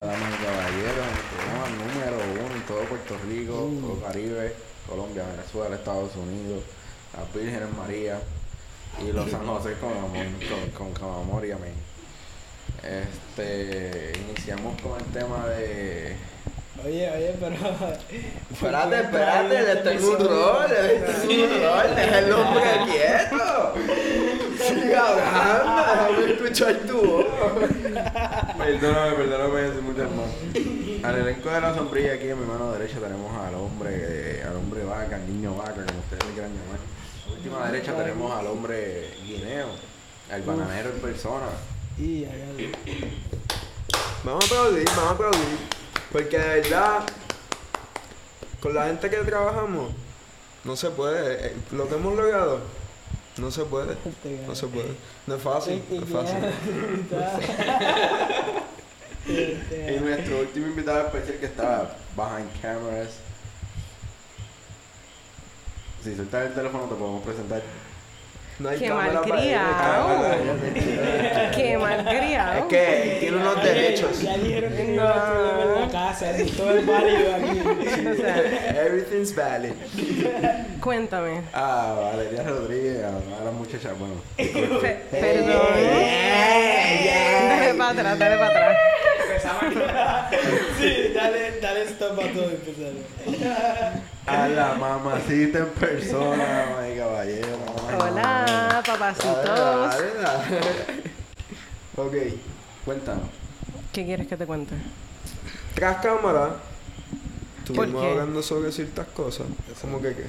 Damas y caballeros, el programa número uno en todo Puerto Rico, todo Caribe, Colombia, Venezuela, Estados Unidos, las Vírgenes María y los San José con amor, con, con, con amor y amén. Este, iniciamos con el tema de Oye, oye, pero. Espérate, espérate, le tengo un rol, le tengo un rol, deja el hombre quieto. Siga hablando, déjame escuchar tu voz. Perdóname, perdóname, soy muchas más. Al elenco de la sombrilla aquí en mi mano derecha tenemos al hombre, al hombre vaca, al niño vaca, como ustedes le quieran llamar. A la última derecha tenemos al hombre guineo, al bananero en persona. Y. Vamos a aplaudir, vamos a aplaudir. Porque de verdad, con la gente que trabajamos, no se puede. Eh, Lo que hemos logrado, no se puede. No se puede. No es fácil, no es fácil. Y nuestro último invitado especial que está behind cameras. Si sueltas el teléfono te podemos presentar. No hay Qué malcriado. Qué malcriado. Es que tiene unos derechos. Ya dijeron que no iba a problema en la casa, todo es válido aquí. O sea, Everything's valid. cuéntame. Ah, Valeria Rodríguez, a a la muchacha, bueno. Pe- perdón. Dale para atrás, dale para atrás. Sí, dale, dale stop a todo empezar. A la mamacita en persona, my caballero. Hola, papacitos. Ok. Cuéntanos. ¿Qué quieres que te cuente? Tras cámara, estuvimos hablando sobre ciertas cosas. ¿Cómo que qué?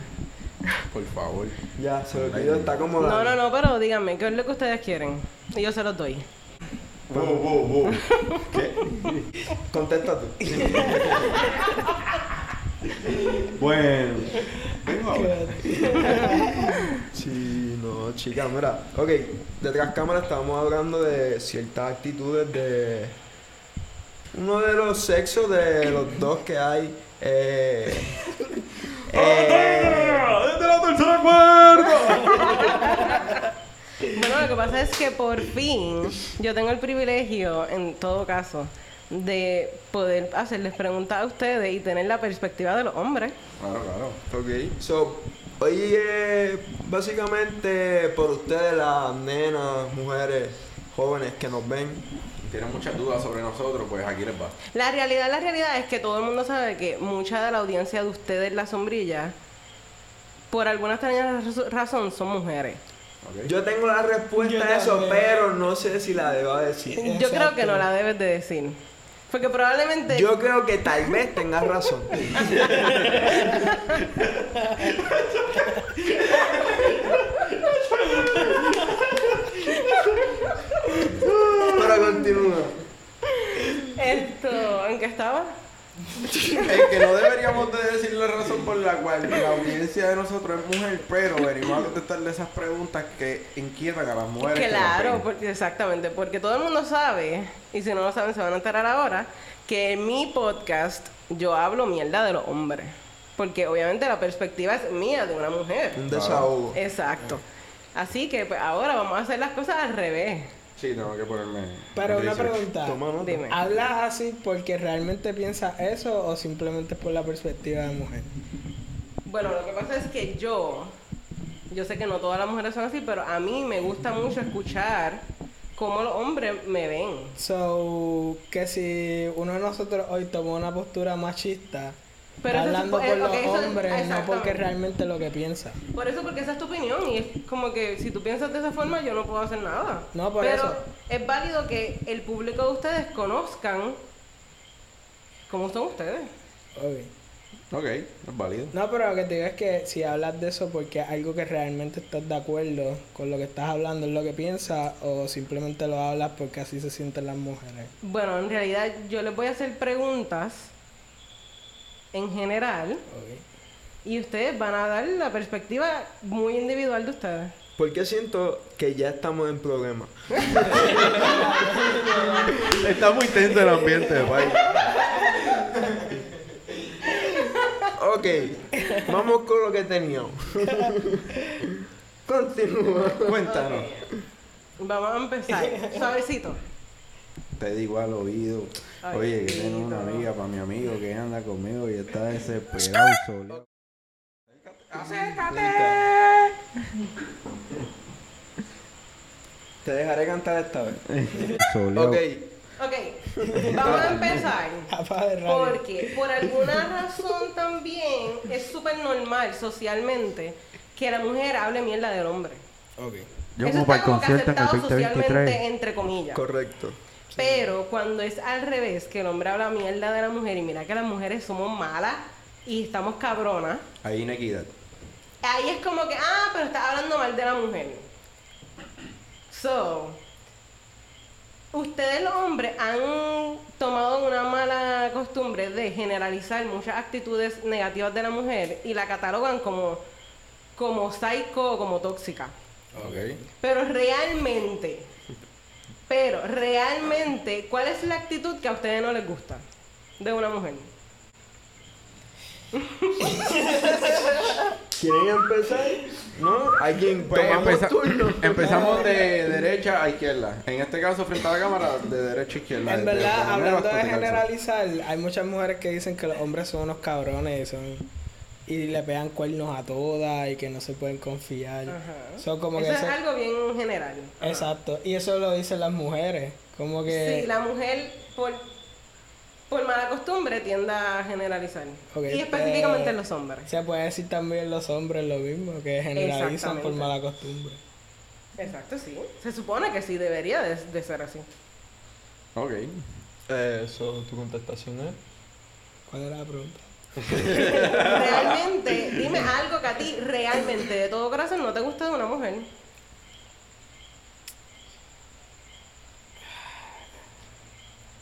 Por favor. Ya, se lo olvidó, está como No, no, no, pero díganme, ¿qué es lo que ustedes quieren? Y yo se los doy. Wow, wow, wow. ¿Qué? Contesta tú. Bueno. Vengo ahora. Sí, no, chica, mira. Ok, detrás cámara estábamos hablando de ciertas actitudes de uno de los sexos de los dos que hay. Eh, eh, ¡Desde la tercera cuerda! Bueno, lo que pasa es que por fin yo tengo el privilegio, en todo caso, de poder hacerles preguntas a ustedes y tener la perspectiva de los hombres. Claro, claro. ok, so, hoy es básicamente por ustedes, las nenas, mujeres, jóvenes que nos ven. Tienen muchas dudas sobre nosotros, pues aquí les va. La realidad, la realidad es que todo el mundo sabe que mucha de la audiencia de ustedes, la sombrilla, por alguna extraña raz- razón, son mujeres. ¿Ok? Yo tengo la respuesta Yo a eso, también. pero no sé si la debo decir. Yo creo que no la debes de decir. Porque probablemente... Yo creo que tal vez tengas razón. Pero continúa. Esto, ¿en qué estaba? Es que no deberíamos de decir la razón por la cual la audiencia de nosotros es mujer, pero venimos a contestarle esas preguntas que inquietan a las mujeres. Claro, porque, exactamente, porque todo el mundo sabe, y si no lo saben se van a enterar ahora, que en mi podcast yo hablo mierda de los hombres. Porque obviamente la perspectiva es mía de una mujer. Un desahogo. Exacto. Así que pues, ahora vamos a hacer las cosas al revés. Sí, tengo que ponerme. Pero una research. pregunta. Toma nota. Dime. ¿Hablas así porque realmente piensas eso o simplemente por la perspectiva de mujer? Bueno, lo que pasa es que yo, yo sé que no todas las mujeres son así, pero a mí me gusta mucho escuchar cómo los hombres me ven. So, que si uno de nosotros hoy tomó una postura machista, Pero está eso es- hablando eh, por los ok, eso- hombres, no porque realmente lo que piensa. Por eso, porque esa es tu opinión y es como que si tú piensas de esa forma yo no puedo hacer nada. No, por Pero eso. es válido que el público de ustedes conozcan cómo son ustedes. Ok. Ok, es válido. No, pero lo que te digo es que si hablas de eso porque es algo que realmente estás de acuerdo con lo que estás hablando, es lo que piensas, o simplemente lo hablas porque así se sienten las mujeres. Bueno, en realidad yo les voy a hacer preguntas en general y ustedes van a dar la perspectiva muy individual de ustedes. Porque siento que ya estamos en problema. Está muy tenso el ambiente, país. Ok, vamos con lo que teníamos. Continúa. Cuéntanos. Vamos a empezar. Suavecito. Te digo al oído. Ay, Oye, que tengo una amiga para mi amigo que anda conmigo y está desesperado solo. Te dejaré cantar esta vez. Ok. Ok, vamos a empezar. Porque por alguna razón también es súper normal socialmente que la mujer hable mierda del hombre. Ok. Yo Eso como para está el como que concierto en el aceptado socialmente, 2023. entre comillas. Correcto. Pero cuando es al revés, que el hombre habla mierda de la mujer y mira que las mujeres somos malas y estamos cabronas, Hay inequidad. ahí es como que, ah, pero estás hablando mal de la mujer. So, ustedes los hombres han tomado una mala costumbre de generalizar muchas actitudes negativas de la mujer y la catalogan como, como psycho o como tóxica. Ok. Pero realmente, pero realmente, ¿cuál es la actitud que a ustedes no les gusta de una mujer? ¿Quieren empezar? ¿No? ¿Alguien Pues empeza- turno? empezamos de derecha a izquierda. En este caso, frente a la cámara, de derecha a izquierda. En verdad, hablando de generalizar, hay muchas mujeres que dicen que los hombres son unos cabrones y, son, y le pegan cuernos a todas y que no se pueden confiar. Ajá. Son como Eso que es algo bien general. Exacto. Y eso lo dicen las mujeres. Como que... Sí, la mujer, por, por mala costumbre, tiende a generalizar. Y específicamente en los hombres. Se puede decir también los hombres lo mismo, que generalizan por mala costumbre. Exacto, sí. Se supone que sí debería de, de ser así. Ok. Eso, tu contestación es. ¿Cuál era la pregunta? Realmente, dime algo que a ti realmente de todo corazón no te gusta de una mujer.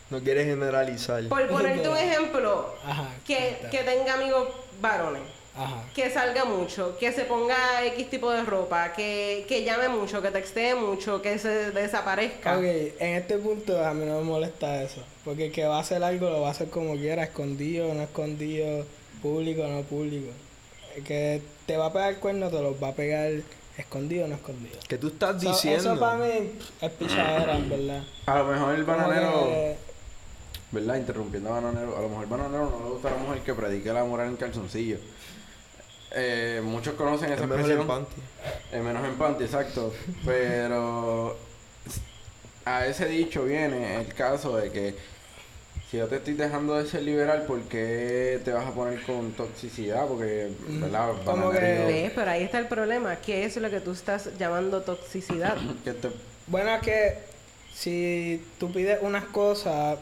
No quieres generalizar. Por ponerte un ejemplo, Ajá. que, que tenga amigos varones, Ajá. que salga mucho, que se ponga X tipo de ropa, que, que llame mucho, que textee mucho, que se desaparezca. Ok, en este punto a mí no me molesta eso. Porque el que va a hacer algo lo va a hacer como quiera, escondido, no escondido, público, no público. El que te va a pegar el cuerno te lo va a pegar escondido, no escondido. ¿Qué tú estás So, diciendo? eso para mí es pichadera, en verdad. A lo mejor el bananero, que- ¿verdad? Interrumpiendo a bananero. A lo mejor el bananero no le gusta a la mujer que predique la moral en calzoncillo. Eh, muchos conocen esa es mejor el expresión. panty. Eh, menos en panty, exacto. Pero a ese dicho viene el caso de que si yo te estoy dejando de ser liberal, ¿por qué te vas a poner con toxicidad? Porque, ¿verdad? Mm, como que-. Pero ahí está el problema. ¿Qué es lo que tú estás llamando toxicidad? que te- Bueno, es que si tú pides unas cosas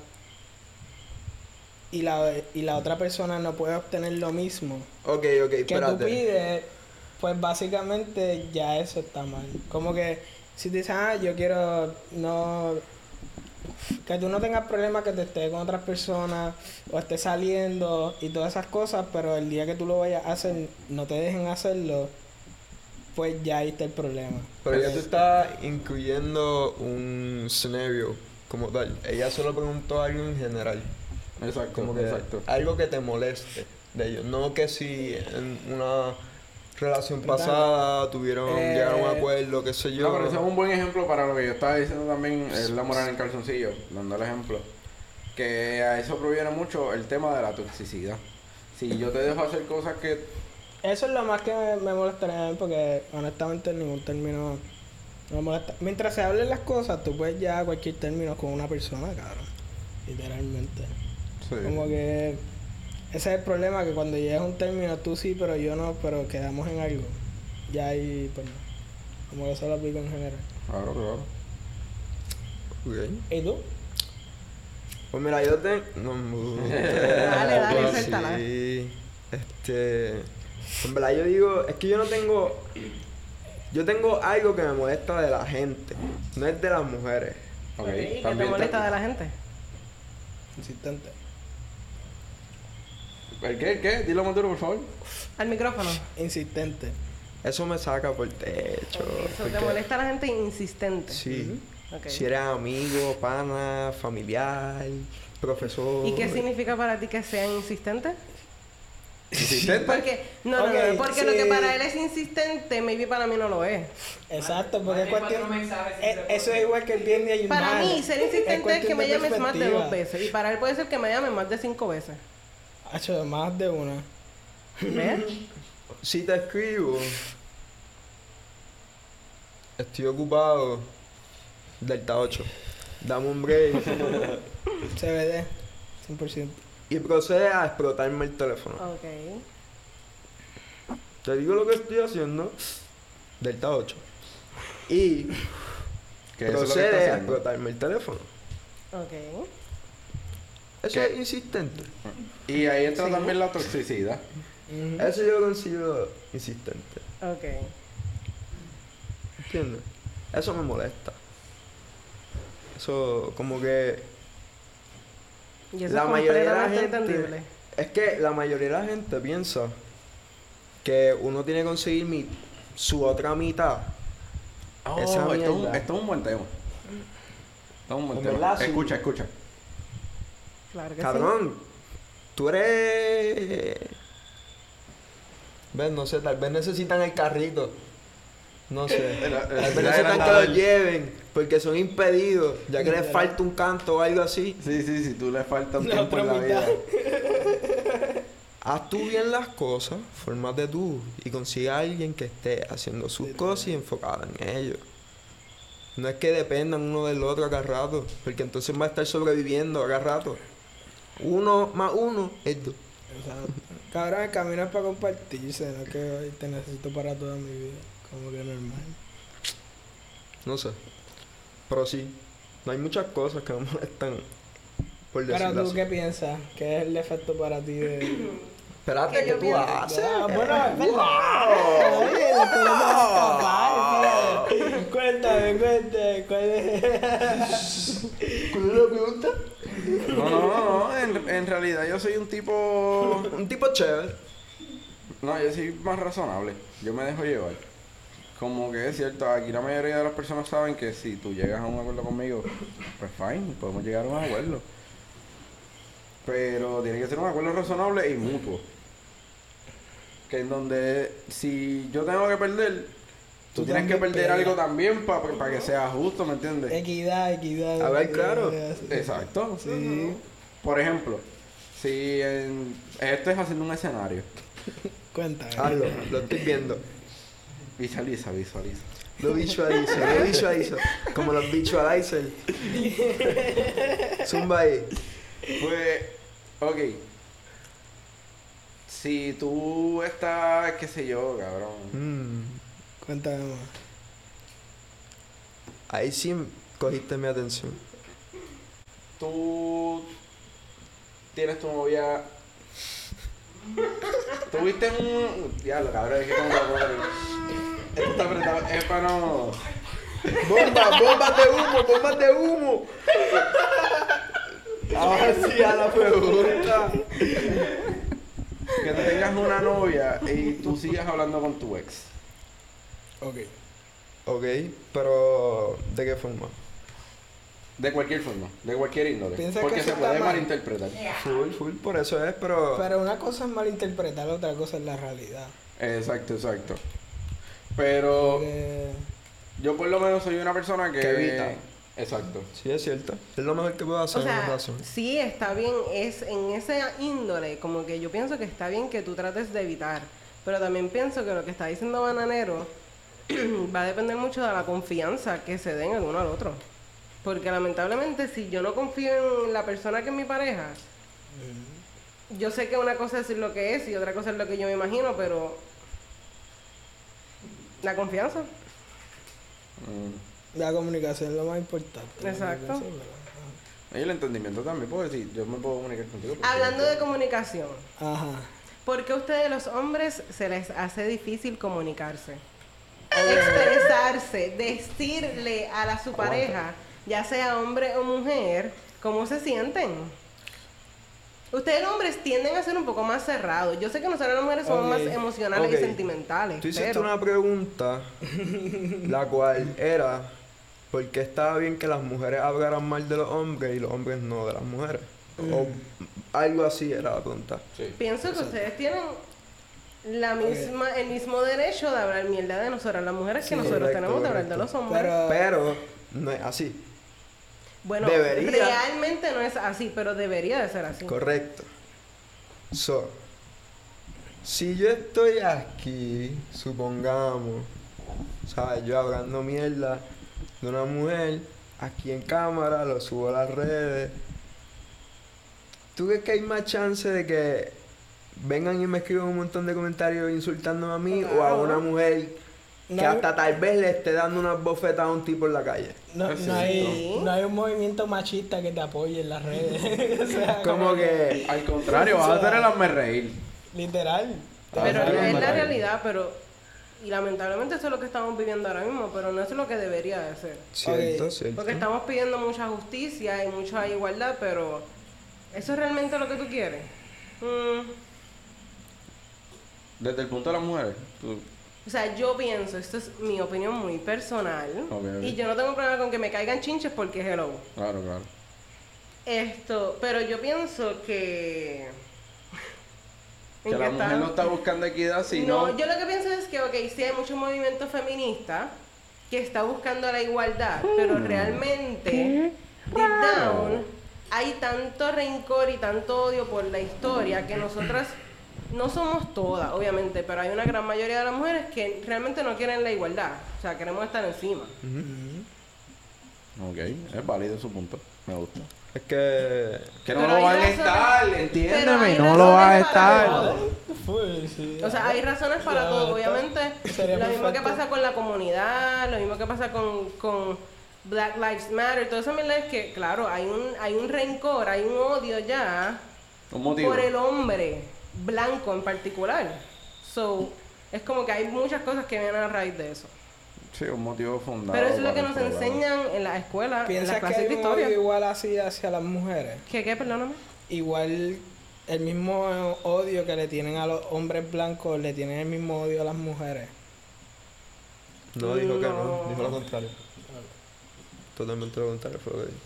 y la, y la otra persona no puede obtener lo mismo Ok, ok, que tú espérate. pides, pues básicamente ya eso está mal. Como que si te dices, ah, yo quiero no... Que tú no tengas problemas que te estés con otras personas o estés saliendo y todas esas cosas, pero el día que tú lo vayas a hacer, no te dejen hacerlo, pues ya ahí está el problema. Pero ya tú estás incluyendo un escenario como tal. Ella solo preguntó algo en general. Exacto, Como que exacto. algo que te moleste de ellos. No que si en una relación pasada tuvieron, Eh, llegaron a un acuerdo, qué sé yo. No, pero ese es un buen ejemplo para lo que yo estaba diciendo también, es la moral en calzoncillo, dando el ejemplo. Que a eso proviene mucho el tema de la toxicidad. Si yo te dejo hacer cosas que Eso es lo más que me, me molestaría porque honestamente en ningún término no me molesta. Mientras se hablen las cosas, tú puedes llegar a cualquier término con una persona, cabrón. Literalmente. Como que ese es el problema, que cuando llegas a un término tú sí, pero yo no, pero quedamos en algo. Ya ahí, pues no. Como que eso lo aplico en general. Claro, claro. ¿Y tú? Pues mira, yo te... No, Dale, dale, Pues suéltala. Sí. Este... En verdad yo digo, es que yo no tengo... Yo tengo algo que me molesta de la gente. No es de las mujeres. Ok, Ok, ¿Y qué te también molesta de la gente? Insistente. ¿El qué? ¿El qué? Dilo más duro, por favor. Al micrófono. Insistente. Eso me saca por el techo. Eso te molesta a la gente insistente. Sí. Si eres amigo, pana, familiar, profesor. ¿Y qué significa para ti que sean insistentes? ¿Insistente? Porque, no, no, no, porque lo que para él es insistente, maybe para mí no lo es. Exacto, porque es cuestión. sin eh, eso es igual que el bien y el Para mal. mí, ser insistente es, cuestión que me llames más de dos veces. Y para él puede ser que me llame más de cinco veces. Hacho, más de una. ¿Ves? Si te escribo, estoy ocupado, Delta 8, dame un break CBD, 100%. y procede a explotarme el teléfono. Ok. Te digo lo que estoy haciendo, Delta 8. Y Que eso es lo que está procede a explotarme el teléfono. Ok. Eso ¿Qué? es insistente. Y ahí entra Sí. también la toxicidad. Eso yo lo considero insistente. Ok. ¿Entiendes? Eso me molesta. Eso como que Y eso la es mayoría de la gente entendible. es que la mayoría de la gente piensa que uno tiene que conseguir mi, su otra mitad Oh, Esa esto, es un, esto es un buen tema. Esto es un buen En tema. Escucha, escucha. Claro que cabrón tú eres ves no sé tal vez necesitan el carrito no sé El- el- tal vez necesitan que lo lleven porque son impedidos ya que les falta un canto o algo así. Sí, sí, sí, tú le falta un La tiempo en la vida. haz tú bien las cosas formate tú y consigue a alguien que esté haciendo sus cosas y enfocada en ello no es que dependan uno del otro a cada rato porque entonces va a estar sobreviviendo a cada rato uno más uno es dos Exacto. Cabrón, el camino es para compartirse, no que "Ay, te necesito para toda mi vida. Como que normal. No sé. Pero sí. No hay muchas cosas que me molestan. Por Pero tú, así. ¿qué piensas? ¿Qué es el efecto para ti de.? Espérate, ¿Qué ¿qué yo tú haces? Ah, bueno, es verdad. Oye, después no te vas a escapar, fíjate. Cuéntame, cuéntame, ¿cuál es? ¿Cuál es la pregunta? No, no, en realidad yo soy un tipo. Un tipo chévere. No, yo soy más razonable. Yo me dejo llevar. Como que es cierto, aquí la mayoría de las personas saben que si tú llegas a un acuerdo conmigo, pues fine, podemos llegar a un acuerdo. Pero tiene que ser un acuerdo razonable y mutuo. Que en donde si yo tengo que perder, tú, Tú tienes que perder algo también para que sea justo, ¿me entiendes? Equidad, equidad. A ver, equidad, claro. Exacto. Sí. Por ejemplo, si en- esto es haciendo un escenario, Cuéntame. Hazlo, lo estoy viendo. visualiza, visualiza. Lo visualizo, lo visualizo. Como los visualizers. Zumba ahí. Pues, ok. Si tú estás, qué sé yo, cabrón. Mm, Cuéntame más. Ahí sí cogiste mi atención. Tú tienes tu novia. Tuviste un. Diablo, cabrón, es que como? Esto está apretado. Es para no. ¡Bomba! ¡Bombas de humo! ¡Bombas de humo! Ahora sí a la pregunta. Que tú tengas una novia y tú sigas hablando con tu ex. Ok. Ok, pero ¿de qué forma? De cualquier forma, de cualquier índole. ¿Piensas Porque que se puede mal? malinterpretar. Full, full, por eso es, pero... Pero una cosa es malinterpretar, otra cosa es la realidad. Exacto, exacto. Pero Porque- yo por lo menos soy una persona que... Que evita. Exacto. Sí, es cierto. Es lo mejor que puedo hacer, O sea, razón. sí, está bien, es en esa índole, como que yo pienso que está bien que tú trates de evitar, pero también pienso que lo que está diciendo Bananero va a depender mucho de la confianza que se den el uno al otro. Porque lamentablemente si yo no confío en la persona que es mi pareja, yo sé que una cosa es lo que es y otra cosa es lo que yo me imagino, pero la confianza. Mm. La comunicación es lo más importante. Exacto. Y el entendimiento también, porque si yo me puedo comunicar contigo. pues, Hablando de comunicación, Ajá. ¿Por qué a ustedes los hombres se les hace difícil comunicarse? Expresarse, decirle a la su pareja, ya sea hombre o mujer, cómo se sienten. Ustedes los hombres tienden a ser un poco más cerrados. Yo sé que nosotros las mujeres somos más emocionales y sentimentales. Tú hiciste pero- una pregunta, la cual era, ¿por qué estaba bien que las mujeres hablaran mal de los hombres y los hombres no de las mujeres? O algo así era la pregunta. Sí. Pienso que ustedes tienen la misma, el mismo derecho de hablar mierda de nosotras, las mujeres, que nosotros correcto, tenemos de hablar de los hombres. Pero, Pero no es así. Bueno, debería. realmente no es así, pero debería de ser así. Correcto. So, si yo estoy aquí, supongamos, ¿sabes? Yo hablando mierda de una mujer, aquí en cámara, lo subo a las redes. ¿Tú crees que hay más chance de que vengan y me escriban un montón de comentarios insultándome a mí o a una mujer que hasta tal vez le esté dando unas bofetas a un tipo en la calle? no, no hay, Sí. no hay un movimiento machista que te apoye en las redes. O sea, Como que... Al contrario, vas a hacer el hazme reír. Literal. Pero Ah, es la realidad, pero... Y lamentablemente eso es lo que estamos viviendo ahora mismo, pero no es lo que debería de ser. Cierto, cierto. Porque estamos pidiendo mucha justicia y mucha igualdad, pero ¿eso es realmente lo que tú quieres? Mm, Desde el punto de las mujeres. tú- o sea, yo pienso, esto es mi opinión muy personal, y yo no tengo problema con que me caigan chinches porque hello. Claro, claro. Esto, pero yo pienso que... Que ¿En la qué mujer está? no está buscando equidad, sino. No, yo lo que pienso es que, ok, sí hay mucho movimiento feminista que está buscando la igualdad, pero realmente, deep down, hay tanto rencor y tanto odio por la historia que nosotras no somos todas, obviamente, pero hay una gran mayoría de las mujeres que realmente no quieren la igualdad, o sea, queremos estar encima. Ok, es válido su punto. Me gusta. Es que... Que no lo van a estar, entiéndeme, no lo vas a estar. O sea, hay razones para Ya, todo, obviamente. Lo mismo que pasa con la comunidad, lo mismo que pasa con, con Black Lives Matter, todo eso es que, claro, hay un, hay un rencor, hay un odio ya Un motivo. por el hombre blanco en particular. So, es como que hay muchas cosas que vienen a raíz de eso. Sí, un motivo fundado. Pero eso es lo que nos enseñan en la escuela, en las ¿Piensas que hay de un historia. odio igual así hacia las mujeres? ¿Qué, qué? Perdóname. Igual el mismo odio que le tienen a los hombres blancos, le tienen el mismo odio a las mujeres. No dijo que no, No. dijo lo contrario. Totalmente lo contrario fue lo que dijo.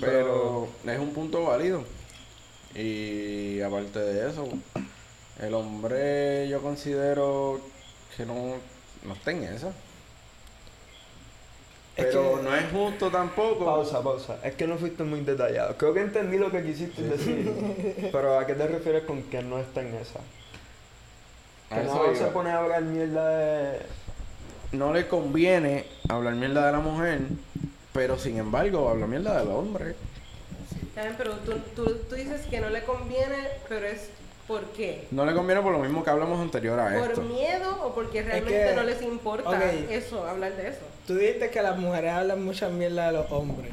Pero es un punto válido. Y aparte de eso, el hombre yo considero que no, no está en esa. Es Pero que- no es justo tampoco. Pausa, pausa. Es que no fuiste muy detallado. Creo que entendí lo que quisiste decir. pero ¿a qué te refieres con que no está en esa? Que no iba. se pone a hablar mierda de... No le conviene hablar mierda de la mujer, pero sin embargo habla mierda del hombre. Bien, pero tú, tú, tú dices que no le conviene, pero es ¿por qué? No le conviene por lo mismo que hablamos anterior a ¿Por esto. miedo o porque realmente que- no les importa eso, hablar de eso? Tú dijiste que las mujeres hablan mucha mierda de los hombres.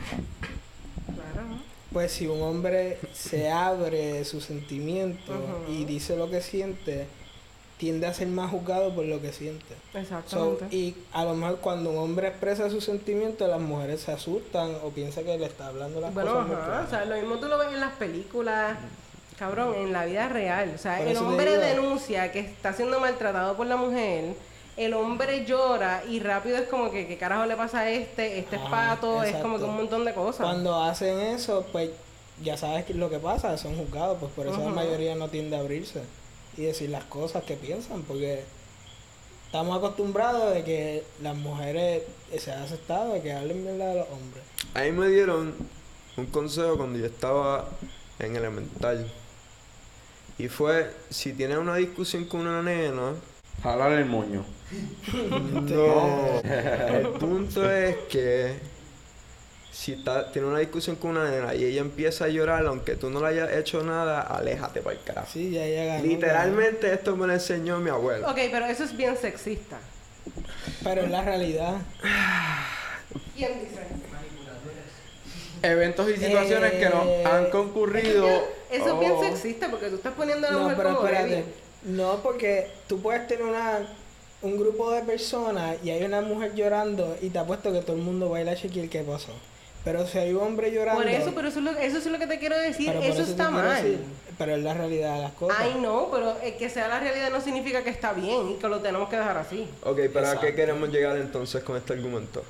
Claro. Pues si un hombre se abre sus sentimientos Ujú. y dice lo que siente, tiende a ser más juzgado por lo que siente. So, Exactamente. y a lo mejor cuando un hombre expresa sus sentimientos, las mujeres se asustan o piensan que le está hablando las bueno, cosas claras. o sea, lo mismo tú lo ves en las películas, cabrón, en la vida real. O sea, Por el hombre denuncia que está siendo maltratado por la mujer, el hombre llora y rápido es como que, ¿qué carajo le pasa a este? Este es Ajá, pato, es como que exacto. un montón de cosas. Cuando hacen eso, pues ya sabes que lo que pasa, son juzgados, pues por eso la mayoría no tiende a abrirse y decir las cosas que piensan, porque estamos acostumbrados de que las mujeres eh, se ha aceptado de que hablen mierda de los hombres. Ahí me dieron un consejo cuando yo estaba en elemental. Y fue, si tienes una discusión con una nena, Jalar el moño. no. El punto es que si está, tiene una discusión con una nena y ella empieza a llorar, aunque tú no le hayas hecho nada, aléjate para el carajo. Sí, ya llega. Literalmente esto me lo enseñó mi abuelo. Ok, pero eso es bien sexista. Pero es la realidad. ¿Quién dice? Eventos y situaciones que nos Eh, han concurrido. Eso es bien Oh. sexista porque tú estás poniendo a la No, mujer pero como espérate. No, porque tú puedes tener una, un grupo de personas y hay una mujer llorando y te apuesto que todo el mundo va a ir a chequear qué pasó. Pero si hay un hombre llorando... Por eso, pero eso es lo, eso es lo que te quiero decir. eso está mal. decir, pero es la realidad de las cosas. Ay, no, pero eh, que sea la realidad no significa que está bien y que lo tenemos que dejar así. Ok, ¿para Exacto. qué queremos llegar entonces con este argumento?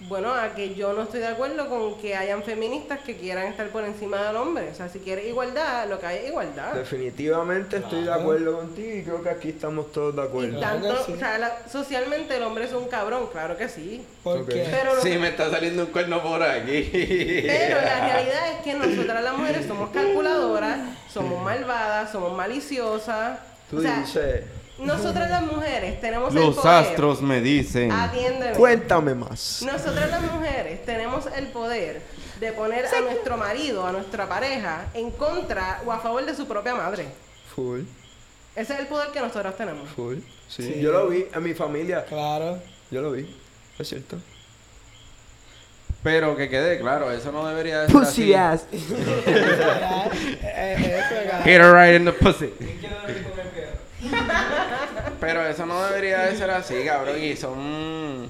Bueno, a que yo no estoy de acuerdo con que hayan feministas que quieran estar por encima del hombre. O sea, si quieres igualdad, lo que hay es igualdad. Definitivamente estoy de acuerdo contigo y creo que aquí estamos todos de acuerdo. Tanto, sí. o sea, la- socialmente el hombre es un cabrón, claro que sí. Ok. Pero, Sí, me está saliendo un cuerno por aquí. pero la realidad es que nosotras las mujeres somos calculadoras, somos malvadas, somos maliciosas. Tú o sea, dices, nosotras las mujeres tenemos el Los poder. astros me dicen. Atiéndeme. cuéntame más. Nosotras las mujeres tenemos el poder de poner a nuestro marido, a nuestra pareja, en contra o a favor de su propia madre. Full, Ese es el poder que nosotros tenemos. full. Sí, Sí. yo lo vi en mi familia. claro. Yo lo vi. Es cierto. Pero que quede claro, eso no debería de ser así. ass. Ya, eh. Hit her right in the pussy. Pero eso no debería de ser así, cabrón. Y son.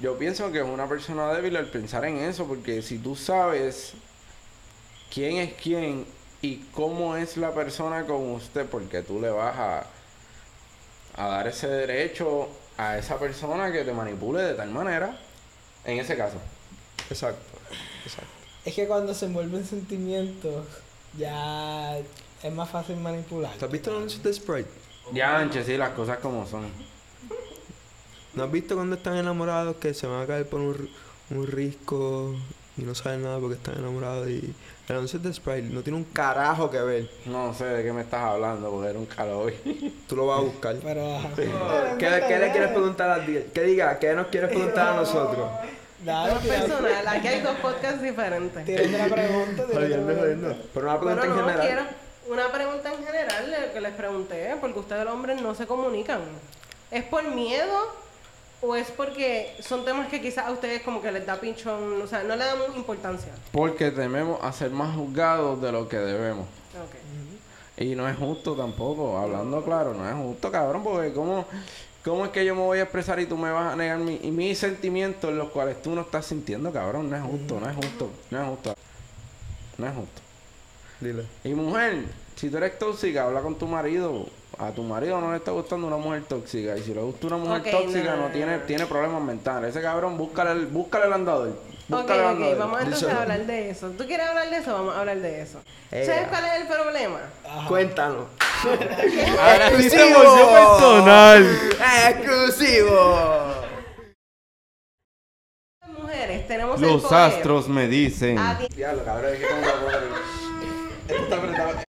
Yo pienso que es una persona débil al pensar en eso, porque si tú sabes quién es quién y cómo es la persona con usted, porque tú le vas a, a dar ese derecho a esa persona que te manipule de tal manera, en ese caso. Exacto. Exacto. Es que cuando se envuelven sentimientos, ya es más fácil manipular. ¿Tú has visto el anuncio de Sprite? Ya, anche, sí, las cosas como son. ¿No has visto cuando están enamorados que se van a caer por un, un risco y no saben nada porque están enamorados? Y el anuncio de Sprite no tiene un carajo que ver. No sé de qué me estás hablando, porque era un calor. Tú lo vas a buscar. Pero. ¿Qué, qué le quieres preguntar a ti? ¿Qué diga? ¿Qué nos quieres preguntar a nosotros? Dale, No personal, aquí hay dos podcasts diferentes. tira otra pregunta. otra Jodiendo, pregunta. jodiendo. Pero una Bueno, pregunta en no, general. quiero una pregunta en general de lo que les pregunté, porque ustedes los hombres no se comunican. ¿Es por miedo o es porque son temas que quizás a ustedes como que les da pinchón, o sea, no le damos importancia? Porque tememos a ser más juzgados de lo que debemos. Ok. Y no es justo tampoco, hablando claro, no es justo, cabrón, porque ¿cómo, cómo es que yo me voy a expresar y tú me vas a negar mi, y mis sentimientos los cuales tú no estás sintiendo, cabrón? No es justo, no es justo, no es justo. No es justo. Dile. Y mujer, si tú eres tóxica, habla con tu marido. A tu marido no le está gustando una mujer tóxica. Y si le gusta una mujer Ok, tóxica, no, no, no, tiene, no. tiene problemas mentales. Ese cabrón, búscale el, búscale el andador. Ok, Búscale ok, andador. vamos entonces a hablar de eso. ¿Tú quieres hablar de eso? Vamos a hablar de eso. Eh. ¿Sabes cuál es el problema? Ajá. Cuéntanos. ¡Exclusivo! personal. ¡Exclusivo! Las mujeres tenemos el Los poder. astros me dicen. Diablo, cabrón, es que como Esto está apretado.